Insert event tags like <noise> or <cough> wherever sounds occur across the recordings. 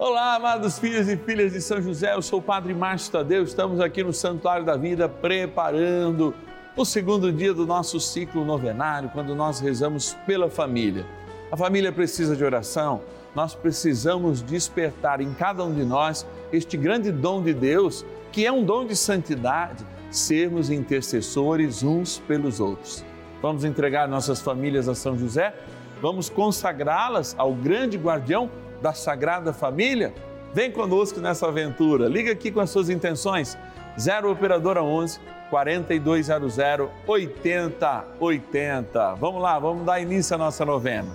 Olá, amados filhos e filhas de São José, eu sou o Padre Márcio Tadeu, estamos aqui no Santuário da Vida preparando o segundo dia do nosso ciclo novenário, quando nós rezamos pela família. A família precisa de oração, nós precisamos despertar em cada um de nós este grande dom de Deus, que é um dom de santidade, sermos intercessores uns pelos outros. Vamos entregar nossas famílias a São José? Vamos consagrá-las ao grande guardião da Sagrada Família? Vem conosco nessa aventura. Liga aqui com as suas intenções. 0 Operadora 11 4200 8080. Vamos lá, vamos dar início à nossa novena.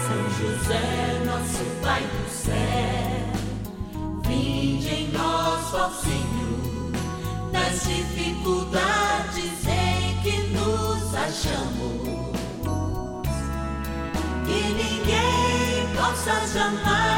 São José, nosso Pai do céu, vinde em nós, ó Senhor, nas dificuldades em que nos achamos ninguém possa jamais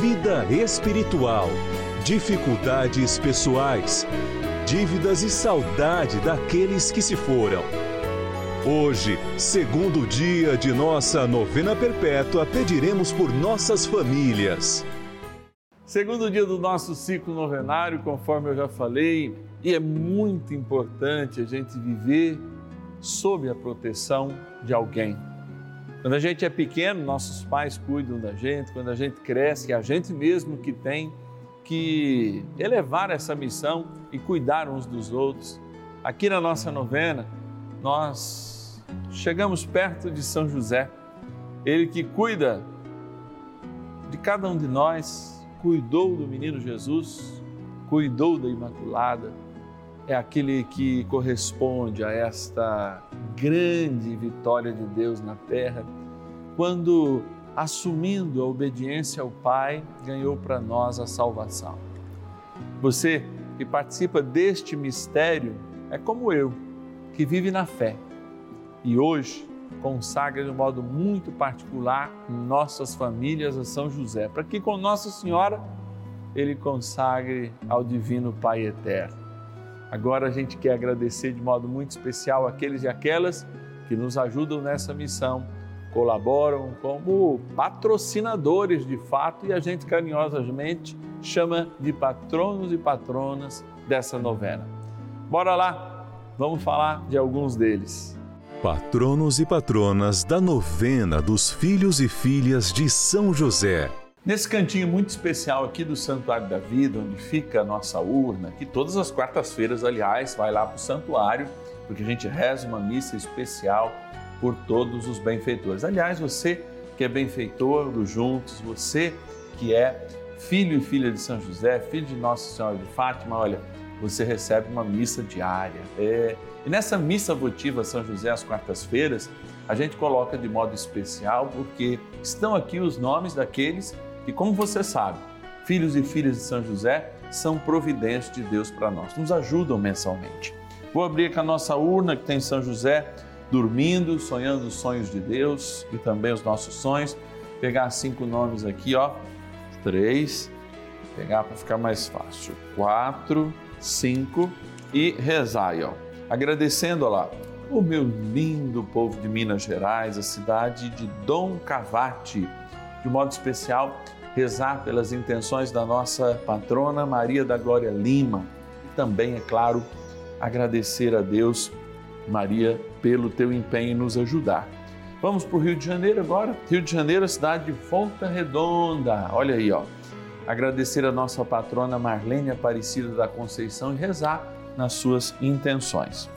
vida espiritual, dificuldades pessoais, dívidas e saudade daqueles que se foram. Hoje, segundo dia de nossa novena perpétua, pediremos por nossas famílias. Segundo dia do nosso ciclo novenário, conforme eu já falei, e é muito importante a gente viver sob a proteção de alguém. Quando a gente é pequeno, nossos pais cuidam da gente, quando a gente cresce, é a gente mesmo que tem que elevar essa missão e cuidar uns dos outros. Aqui na nossa novena, nós chegamos perto de São José, ele que cuida de cada um de nós, cuidou do menino Jesus, cuidou da Imaculada, é aquele que corresponde a esta grande vitória de Deus na terra, quando, assumindo a obediência ao Pai, ganhou para nós a salvação. Você que participa deste mistério é como eu, que vive na fé e hoje consagra de um modo muito particular nossas famílias a São José, para que com Nossa Senhora ele consagre ao Divino Pai Eterno. Agora a gente quer agradecer de modo muito especial aqueles e aquelas que nos ajudam nessa missão, colaboram como patrocinadores de fato e a gente carinhosamente chama de patronos e patronas dessa novena. Bora lá, vamos falar de alguns deles. Patronos e patronas da novena dos filhos e filhas de São José. Nesse cantinho muito especial aqui do Santuário da Vida, onde fica a nossa urna, que todas as quartas-feiras, aliás, vai lá para o santuário, porque a gente reza uma missa especial por todos os benfeitores. Aliás, você que é benfeitor do Juntos, você que é filho e filha de São José, filho de Nossa Senhora de Fátima, olha, você recebe uma missa diária. É... E nessa missa votiva São José às quartas-feiras, a gente coloca de modo especial porque estão aqui os nomes daqueles que, como você sabe, filhos e filhas de São José são providências de Deus para nós, nos ajudam mensalmente. Vou abrir aqui a nossa urna que tem São José dormindo, sonhando os sonhos de Deus e também os nossos sonhos. Pegar cinco nomes aqui, ó. Três. Pegar para ficar mais fácil. Quatro, cinco e rezar ó. Agradecendo, ó lá, o meu lindo povo de Minas Gerais, a cidade de Dom Cavate. De modo especial, rezar pelas intenções da nossa patrona Maria da Glória Lima. E também, é claro, agradecer a Deus, Maria, pelo teu empenho em nos ajudar. Vamos para o Rio de Janeiro agora. Rio de Janeiro, cidade de Volta Redonda. Olha aí, ó. Agradecer a nossa patrona Marlene Aparecida da Conceição e rezar nas suas intenções.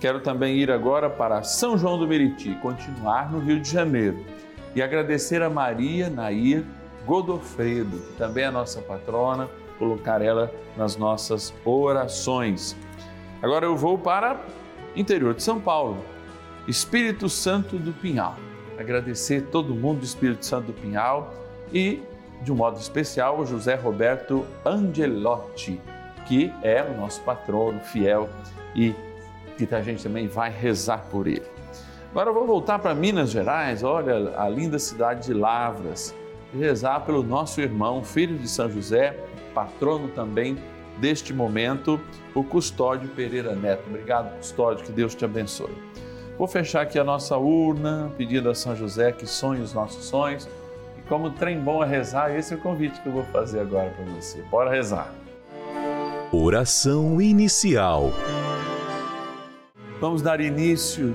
Quero também ir agora para São João do Meriti, continuar no Rio de Janeiro e agradecer a Maria Nair Godofredo, que também é a nossa patrona, colocar ela nas nossas orações. Agora eu vou para interior de São Paulo, Espírito Santo do Pinhal. Agradecer todo mundo do Espírito Santo do Pinhal e, de um modo especial, o José Roberto Angelotti, que é o nosso patrono fiel e que a gente também vai rezar por ele. Agora vou voltar para Minas Gerais, olha a linda cidade de Lavras, e rezar pelo nosso irmão, filho de São José, patrono também deste momento, o Custódio Pereira Neto. Obrigado, Custódio, que Deus te abençoe. Vou fechar aqui a nossa urna, pedindo a São José que sonhe os nossos sonhos. E como trem bom é rezar, esse é o convite que eu vou fazer agora para você. Bora rezar. Oração inicial. Vamos dar início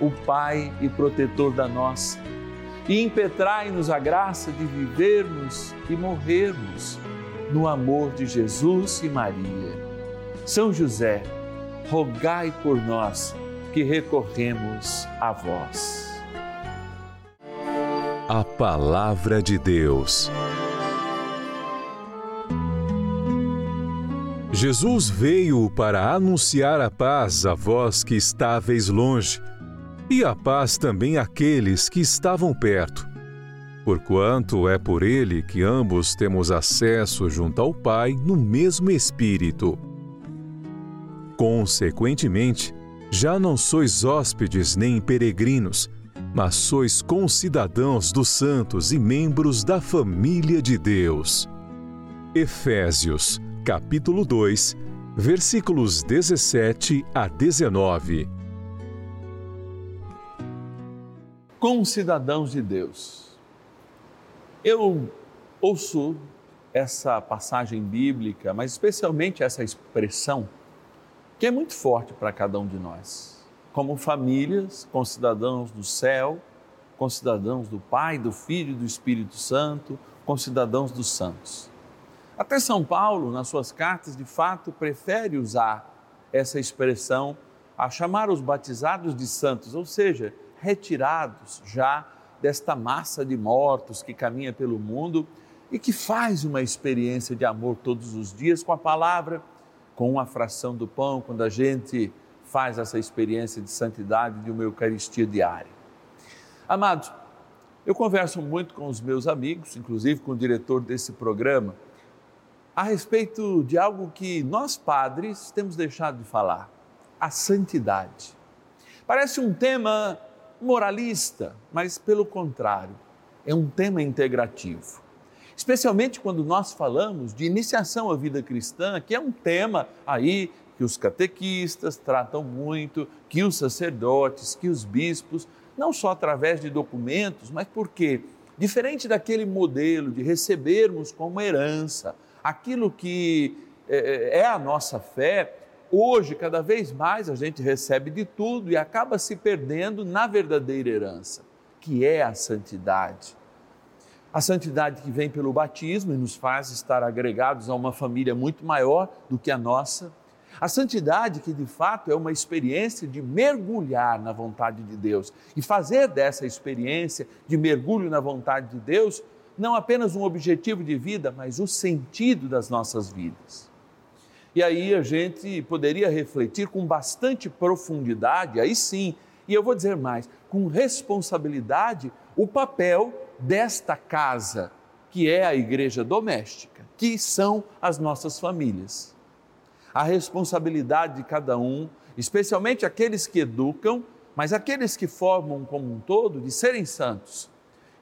o Pai e protetor da nossa, e impetrai-nos a graça de vivermos e morrermos no amor de Jesus e Maria são José, rogai por nós que recorremos a vós. A Palavra de Deus. Jesus veio para anunciar a paz a vós que estáveis longe, e a paz também àqueles que estavam perto. Porquanto é por ele que ambos temos acesso junto ao Pai no mesmo Espírito. Consequentemente, já não sois hóspedes nem peregrinos, mas sois concidadãos dos santos e membros da família de Deus. Efésios, capítulo 2, versículos 17 a 19. Concidadãos de Deus. Eu ouço essa passagem bíblica, mas especialmente essa expressão que é muito forte para cada um de nós. Como famílias, concidadãos do céu, concidadãos do Pai, do Filho e do Espírito Santo, concidadãos dos santos. Até São Paulo, nas suas cartas, de fato, prefere usar essa expressão a chamar os batizados de santos, ou seja, retirados já desta massa de mortos que caminha pelo mundo e que faz uma experiência de amor todos os dias com a palavra com uma fração do pão, quando a gente faz essa experiência de santidade de uma Eucaristia diária. Amados, Eu converso muito com os meus amigos, inclusive com o diretor desse programa, a respeito de algo que nós padres temos deixado de falar: a santidade. Parece um tema moralista, mas pelo contrário, é um tema integrativo. Especialmente quando nós falamos de iniciação à vida cristã, que é um tema aí que os catequistas tratam muito, que os sacerdotes, que os bispos, não só através de documentos, mas porque, diferente daquele modelo de recebermos como herança aquilo que é, é a nossa fé, hoje, cada vez mais, a gente recebe de tudo e acaba se perdendo na verdadeira herança, que é a santidade. A santidade que vem pelo batismo e nos faz estar agregados a uma família muito maior do que a nossa. A santidade que de fato é uma experiência de mergulhar na vontade de Deus e fazer dessa experiência de mergulho na vontade de Deus não apenas um objetivo de vida, mas o sentido das nossas vidas. E aí a gente poderia refletir com bastante profundidade, aí sim, e eu vou dizer mais, com responsabilidade, o papel desta casa, que é a igreja doméstica, que são as nossas famílias. A responsabilidade de cada um, especialmente aqueles que educam, mas aqueles que formam como um todo, de serem santos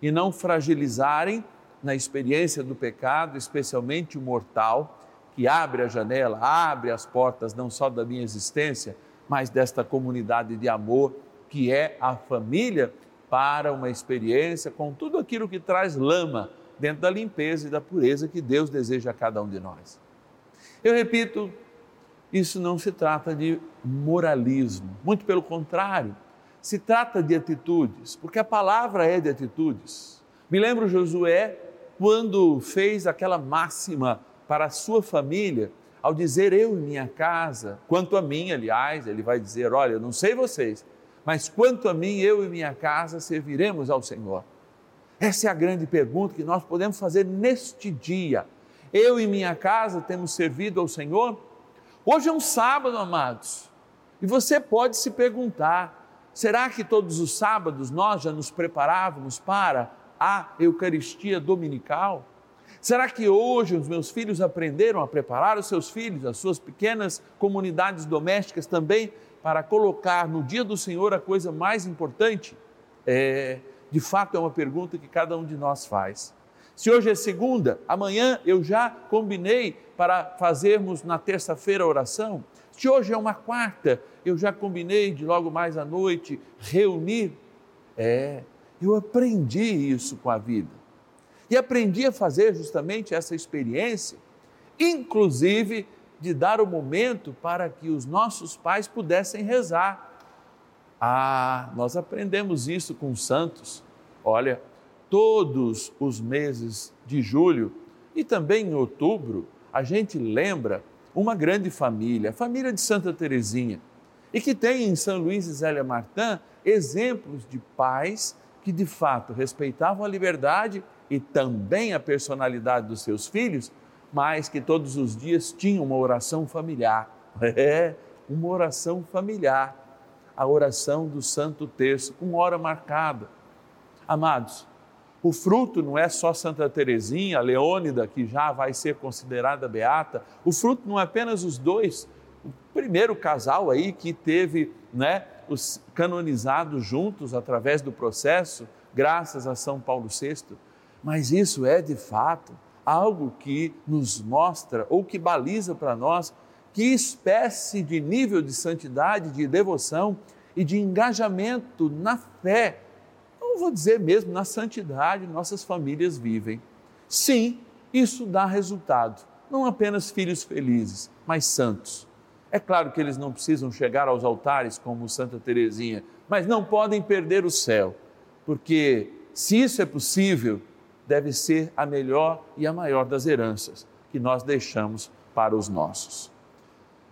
e não fragilizarem na experiência do pecado, especialmente o mortal, que abre a janela, abre as portas não só da minha existência, mas desta comunidade de amor que é a família para uma experiência com tudo aquilo que traz lama dentro da limpeza e da pureza que Deus deseja a cada um de nós. Eu repito, isso não se trata de moralismo, muito pelo contrário, se trata de atitudes, porque a palavra é de atitudes. Me lembro Josué quando fez aquela máxima para a sua família, ao dizer eu e minha casa, quanto a mim, aliás, ele vai dizer: olha, eu não sei vocês, mas quanto a mim, eu e minha casa serviremos ao Senhor? Essa é a grande pergunta que nós podemos fazer neste dia. Eu e minha casa temos servido ao Senhor? Hoje é um sábado, amados, e você pode se perguntar: será que todos os sábados nós já nos preparávamos para a Eucaristia Dominical? Será que hoje os meus filhos aprenderam a preparar os seus filhos, as suas pequenas comunidades domésticas também para colocar no dia do Senhor a coisa mais importante? É, de fato, é uma pergunta que cada um de nós faz. Se hoje é segunda, amanhã eu já combinei para fazermos na terça-feira a oração. Se hoje é uma quarta, eu já combinei de logo mais à noite reunir. É, eu aprendi isso com a vida. E aprendi a fazer justamente essa experiência, inclusive de dar o momento para que os nossos pais pudessem rezar. Ah, nós aprendemos isso com os santos. Olha, todos os meses de julho e também em outubro, a gente lembra uma grande família, a família de Santa Teresinha, e que tem em São Luís e Zélia Martã exemplos de pais que de fato respeitavam a liberdade e também a personalidade dos seus filhos, mas que todos os dias tinham uma oração familiar. <laughs> É, uma oração familiar. A oração do Santo Terço, com hora marcada. Amados, o fruto não é só Santa Teresinha, Leônida, que já vai ser considerada beata. O fruto não é apenas os dois. O primeiro casal aí que teve, né, os canonizados juntos através do processo, graças a São Paulo VI mas isso é de fato algo que nos mostra ou que baliza para nós que espécie de nível de santidade, de devoção e de engajamento na fé, não vou dizer mesmo na santidade, nossas famílias vivem. Sim, isso dá resultado, não apenas filhos felizes, mas santos. É claro que eles não precisam chegar aos altares como Santa Teresinha, mas não podem perder o céu, porque se isso é possível, deve ser a melhor e a maior das heranças que nós deixamos para os nossos.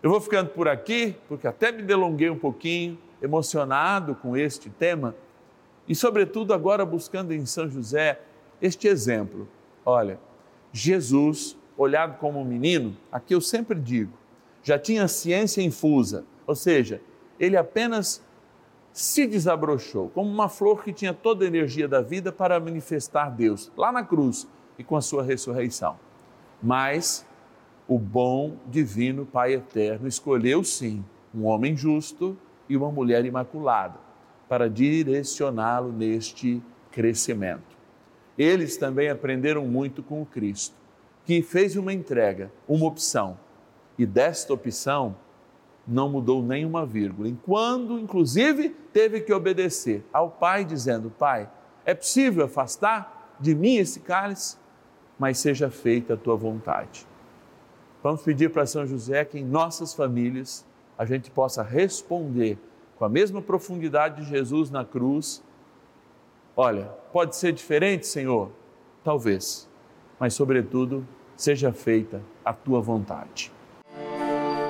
Eu vou ficando por aqui, porque até me delonguei um pouquinho, emocionado com este tema, e, sobretudo, agora buscando em São José este exemplo. Olha, Jesus, olhado como um menino, aqui eu sempre digo, já tinha ciência infusa, ou seja, ele apenas se desabrochou, como uma flor que tinha toda a energia da vida para manifestar Deus lá na cruz e com a sua ressurreição. Mas o bom, divino Pai eterno escolheu sim um homem justo e uma mulher imaculada para direcioná-lo neste crescimento. Eles também aprenderam muito com o Cristo, que fez uma entrega, uma opção, e desta opção não mudou nenhuma vírgula, enquanto, inclusive, teve que obedecer ao Pai, dizendo: Pai, é possível afastar de mim esse cálice, mas seja feita a tua vontade. Vamos pedir para São José que em nossas famílias a gente possa responder com a mesma profundidade de Jesus na cruz. Olha, pode ser diferente, Senhor? Talvez, mas sobretudo, seja feita a tua vontade.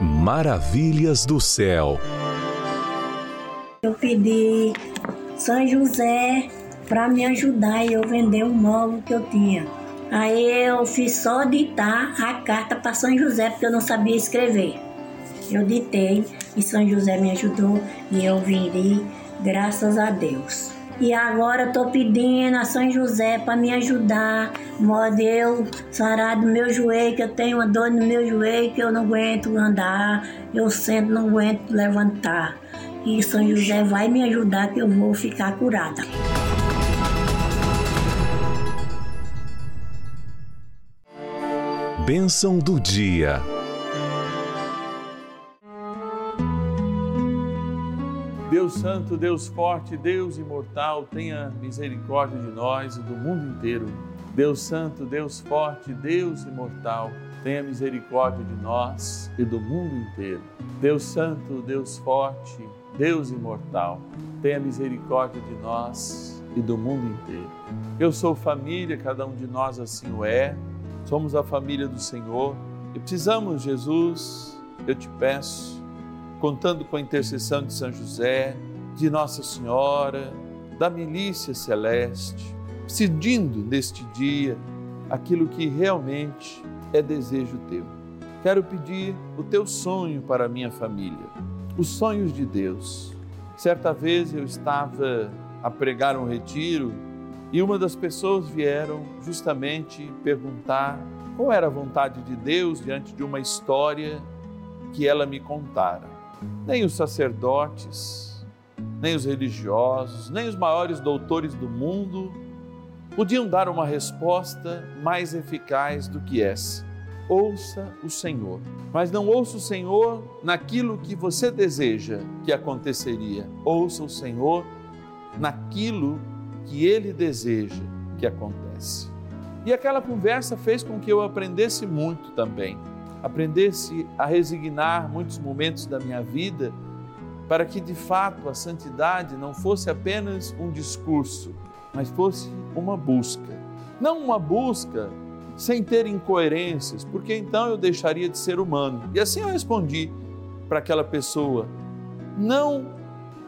Maravilhas do céu. Eu pedi São José para me ajudar e eu vender um móvel que eu tinha. Aí eu fiz só ditar a carta para São José porque eu não sabia escrever. Eu ditei e São José me ajudou e eu vendi, graças a Deus. E agora estou pedindo a São José para me ajudar, modo eu sarar do meu joelho, que eu tenho uma dor no meu joelho que eu não aguento andar, eu sempre não aguento levantar. E São José vai me ajudar que eu vou ficar curada. Bênção do dia. Deus Santo, Deus Forte, Deus Imortal, tenha misericórdia de nós e do mundo inteiro. Deus Santo, Deus Forte, Deus Imortal, tenha misericórdia de nós e do mundo inteiro. Deus Santo, Deus Forte, Deus Imortal, tenha misericórdia de nós e do mundo inteiro. Eu sou família, cada um de nós assim o é, somos a família do Senhor e precisamos, Jesus, eu te peço, contando com a intercessão de São José, de Nossa Senhora, da milícia celeste, pedindo neste dia aquilo que realmente é desejo teu. Quero pedir o teu sonho para a minha família, os sonhos de Deus. Certa vez eu estava a pregar um retiro e uma das pessoas vieram justamente perguntar qual era a vontade de Deus diante de uma história que ela me contara. Nem os sacerdotes, nem os religiosos, nem os maiores doutores do mundo podiam dar uma resposta mais eficaz do que essa. Ouça o Senhor, mas não ouça o Senhor naquilo que você deseja que aconteceria. Ouça o Senhor naquilo que ele deseja que acontece. E aquela conversa fez com que eu aprendesse muito também. Aprendesse a resignar muitos momentos da minha vida para que de fato a santidade não fosse apenas um discurso, mas fosse uma busca. Não uma busca sem ter incoerências, porque então eu deixaria de ser humano. E assim eu respondi para aquela pessoa, não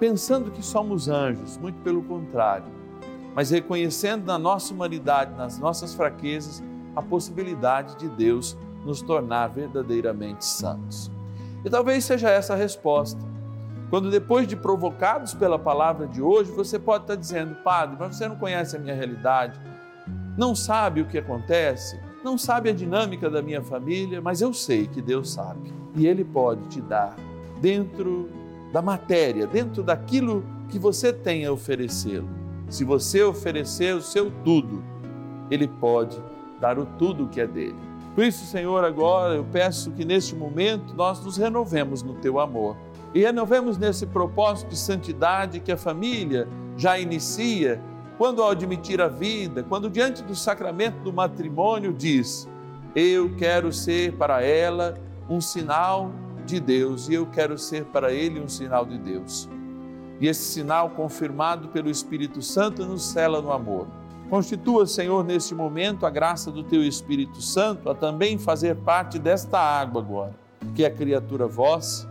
pensando que somos anjos, muito pelo contrário, mas reconhecendo na nossa humanidade, nas nossas fraquezas, a possibilidade de Deus nos tornar verdadeiramente santos. E talvez seja essa a resposta. Quando depois de provocados pela palavra de hoje, você pode estar dizendo, Padre, mas você não conhece a minha realidade, não sabe o que acontece, não sabe a dinâmica da minha família, mas eu sei que Deus sabe. E Ele pode te dar, dentro da matéria, dentro daquilo que você tem a oferecê-lo. Se você oferecer o seu tudo, Ele pode dar o tudo que é dele. Por isso, Senhor, agora eu peço que neste momento nós nos renovemos no teu amor e renovemos nesse propósito de santidade que a família já inicia quando ao admitir a vida, quando diante do sacramento do matrimônio diz: Eu quero ser para ela um sinal de Deus e eu quero ser para ele um sinal de Deus. E esse sinal, confirmado pelo Espírito Santo, nos cela no amor. Constitua, Senhor, neste momento a graça do Teu Espírito Santo a também fazer parte desta água agora, que é criatura vossa,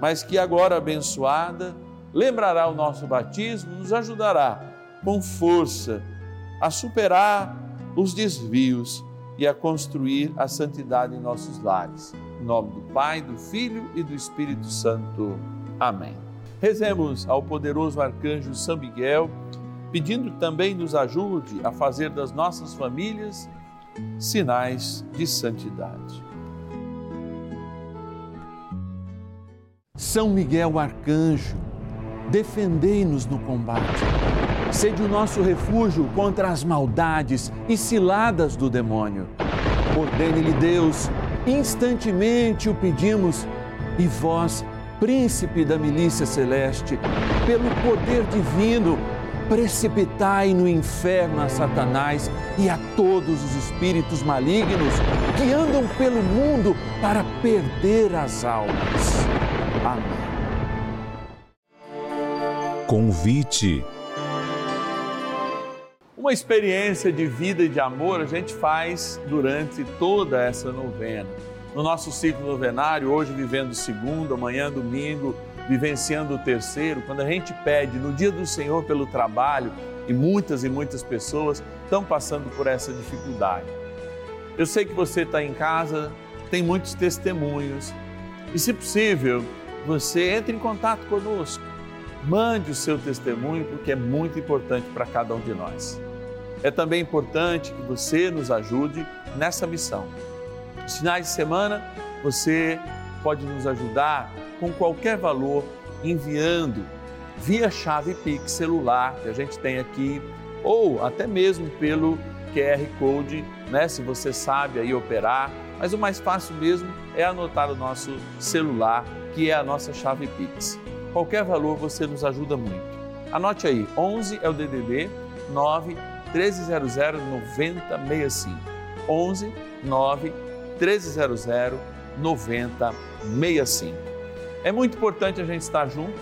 mas que agora abençoada lembrará o nosso batismo, nos ajudará com força a superar os desvios e a construir a santidade em nossos lares. Em nome do Pai, do Filho e do Espírito Santo. Amém. Rezemos ao poderoso arcanjo São Miguel, pedindo também nos ajude a fazer das nossas famílias sinais de santidade. São Miguel arcanjo, defendei-nos no combate Sede o nosso refúgio contra as maldades e ciladas do demônio. Ordene-lhe Deus, instantemente o pedimos, e vós, príncipe da milícia celeste, pelo poder divino, precipitai no inferno a Satanás e a todos os espíritos malignos que andam pelo mundo para perder as almas. Amém. Convite uma experiência de vida e de amor a gente faz durante toda essa novena. No nosso ciclo novenário, hoje vivendo o segundo, amanhã domingo, vivenciando o terceiro, quando a gente pede no dia do Senhor pelo trabalho, e muitas e muitas pessoas estão passando por essa dificuldade. Eu sei que você está em casa, tem muitos testemunhos, e se possível, você entre em contato conosco. Mande o seu testemunho, porque é muito importante para cada um de nós. É também importante que você nos ajude nessa missão. Nos finais de semana, você pode nos ajudar com qualquer valor enviando via chave Pix celular que a gente tem aqui ou até mesmo pelo QR Code, né, se você sabe aí operar, mas o mais fácil mesmo é anotar o nosso celular, que é a nossa chave Pix. Qualquer valor você nos ajuda muito. Anote aí, 11 é o DDD 9 1300 9065. 11 9 1300 9065. É muito importante a gente estar junto,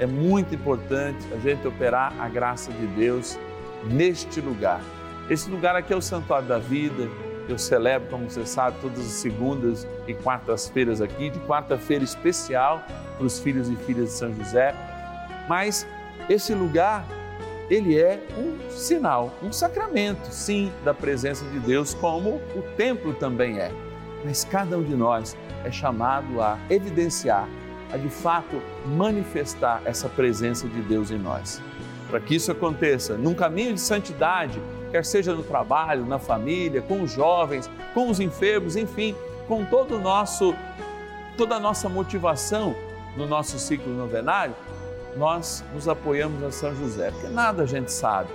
é muito importante a gente operar a graça de Deus neste lugar. Esse lugar aqui é o Santuário da Vida. Eu celebro, como você sabe, todas as segundas e quartas-feiras aqui, de quarta-feira especial para os filhos e filhas de São José. Mas esse lugar ele é um sinal, um sacramento, sim, da presença de Deus, como o templo também é. Mas cada um de nós é chamado a evidenciar, a de fato manifestar essa presença de Deus em nós. Para que isso aconteça num caminho de santidade, quer seja no trabalho, na família, com os jovens, com os enfermos, enfim, com todo o nosso toda a nossa motivação no nosso ciclo novenário, nós nos apoiamos a São José, porque nada a gente sabe.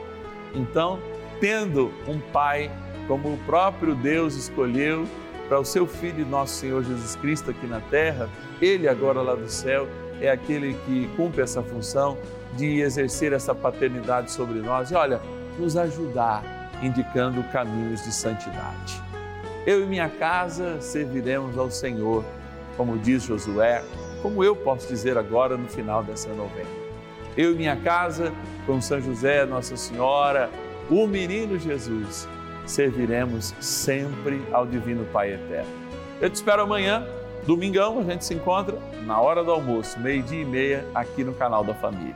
Então, tendo um pai como o próprio Deus escolheu para o seu filho nosso Senhor Jesus Cristo aqui na terra, ele agora lá do céu é aquele que cumpre essa função de exercer essa paternidade sobre nós e olha, nos ajudar indicando caminhos de santidade. Eu e minha casa serviremos ao Senhor, como diz Josué, como eu posso dizer agora no final dessa novena. Eu e minha casa, com São José, Nossa Senhora, o menino Jesus, serviremos sempre ao Divino Pai Eterno. Eu te espero amanhã, domingão, a gente se encontra na hora do almoço, meio-dia e meia, aqui no canal da Família.